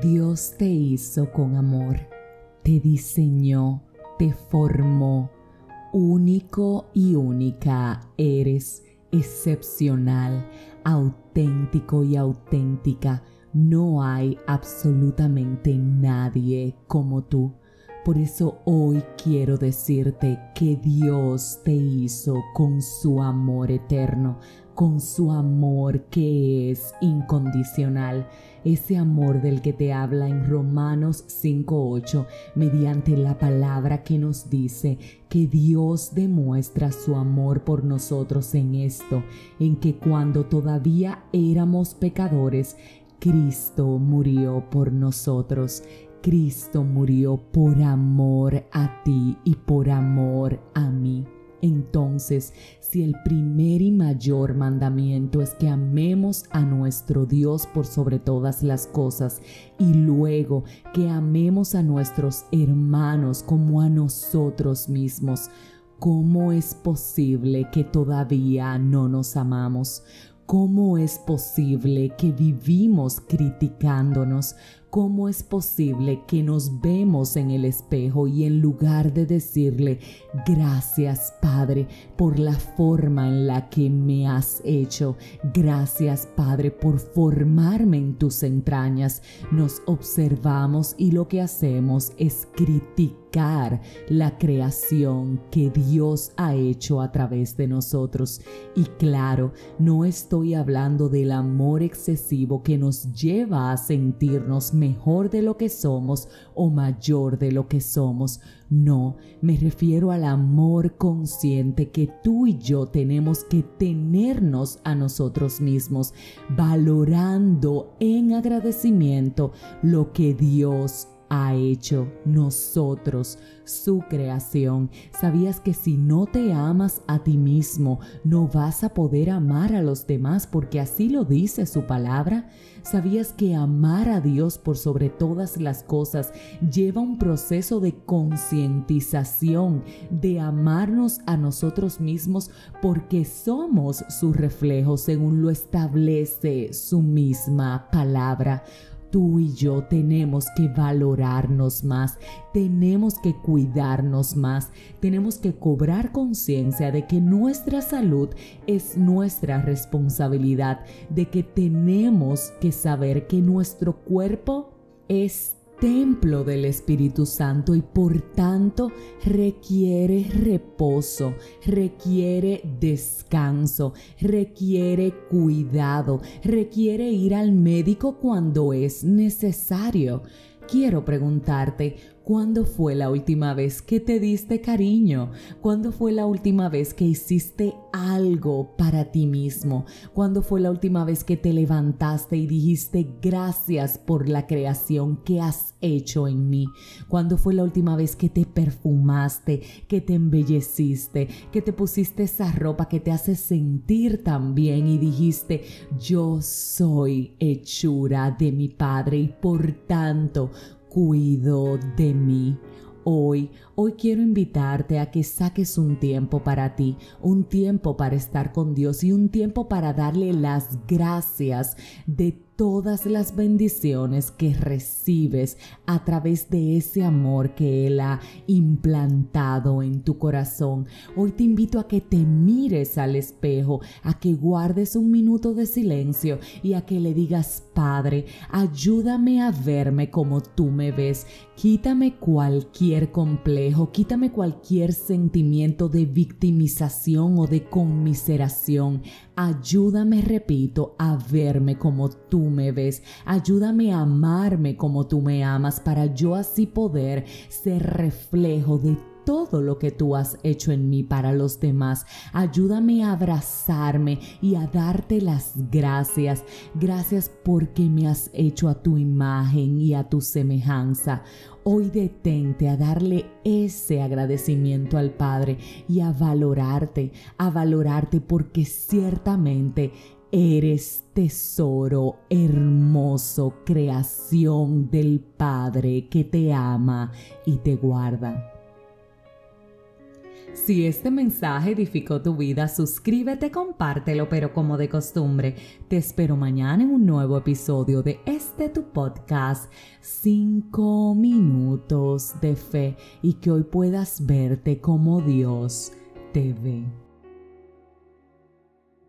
Dios te hizo con amor, te diseñó, te formó, único y única eres, excepcional, auténtico y auténtica. No hay absolutamente nadie como tú. Por eso hoy quiero decirte que Dios te hizo con su amor eterno, con su amor que es incondicional, ese amor del que te habla en Romanos 5.8, mediante la palabra que nos dice que Dios demuestra su amor por nosotros en esto, en que cuando todavía éramos pecadores, Cristo murió por nosotros. Cristo murió por amor a ti y por amor a mí. Entonces, si el primer y mayor mandamiento es que amemos a nuestro Dios por sobre todas las cosas y luego que amemos a nuestros hermanos como a nosotros mismos, ¿cómo es posible que todavía no nos amamos? ¿Cómo es posible que vivimos criticándonos? ¿Cómo es posible que nos vemos en el espejo y en lugar de decirle gracias Padre por la forma en la que me has hecho, gracias Padre por formarme en tus entrañas, nos observamos y lo que hacemos es criticar la creación que Dios ha hecho a través de nosotros? Y claro, no estoy hablando del amor excesivo que nos lleva a sentirnos mejor de lo que somos o mayor de lo que somos. No, me refiero al amor consciente que tú y yo tenemos que tenernos a nosotros mismos, valorando en agradecimiento lo que Dios ha hecho nosotros, su creación. ¿Sabías que si no te amas a ti mismo, no vas a poder amar a los demás porque así lo dice su palabra? ¿Sabías que amar a Dios por sobre todas las cosas lleva un proceso de concientización, de amarnos a nosotros mismos porque somos su reflejo según lo establece su misma palabra? Tú y yo tenemos que valorarnos más, tenemos que cuidarnos más, tenemos que cobrar conciencia de que nuestra salud es nuestra responsabilidad, de que tenemos que saber que nuestro cuerpo es templo del Espíritu Santo y por tanto requiere reposo, requiere descanso, requiere cuidado, requiere ir al médico cuando es necesario. Quiero preguntarte, ¿Cuándo fue la última vez que te diste cariño? ¿Cuándo fue la última vez que hiciste algo para ti mismo? ¿Cuándo fue la última vez que te levantaste y dijiste gracias por la creación que has hecho en mí? ¿Cuándo fue la última vez que te perfumaste, que te embelleciste, que te pusiste esa ropa que te hace sentir tan bien y dijiste yo soy hechura de mi Padre y por tanto cuido de mí. Hoy, hoy quiero invitarte a que saques un tiempo para ti, un tiempo para estar con Dios y un tiempo para darle las gracias de todas las bendiciones que recibes a través de ese amor que Él ha implantado en tu corazón. Hoy te invito a que te mires al espejo, a que guardes un minuto de silencio y a que le digas, Padre, ayúdame a verme como tú me ves. Quítame cualquier complejo, quítame cualquier sentimiento de victimización o de conmiseración. Ayúdame, repito, a verme como me ves. Ayúdame a amarme como tú me amas para yo así poder ser reflejo de todo lo que tú has hecho en mí para los demás. Ayúdame a abrazarme y a darte las gracias. Gracias porque me has hecho a tu imagen y a tu semejanza. Hoy detente a darle ese agradecimiento al Padre y a valorarte, a valorarte porque ciertamente eres tesoro hermoso, creación del Padre que te ama y te guarda. Si este mensaje edificó tu vida, suscríbete, compártelo, pero como de costumbre, te espero mañana en un nuevo episodio de este tu podcast, 5 minutos de fe, y que hoy puedas verte como Dios te ve.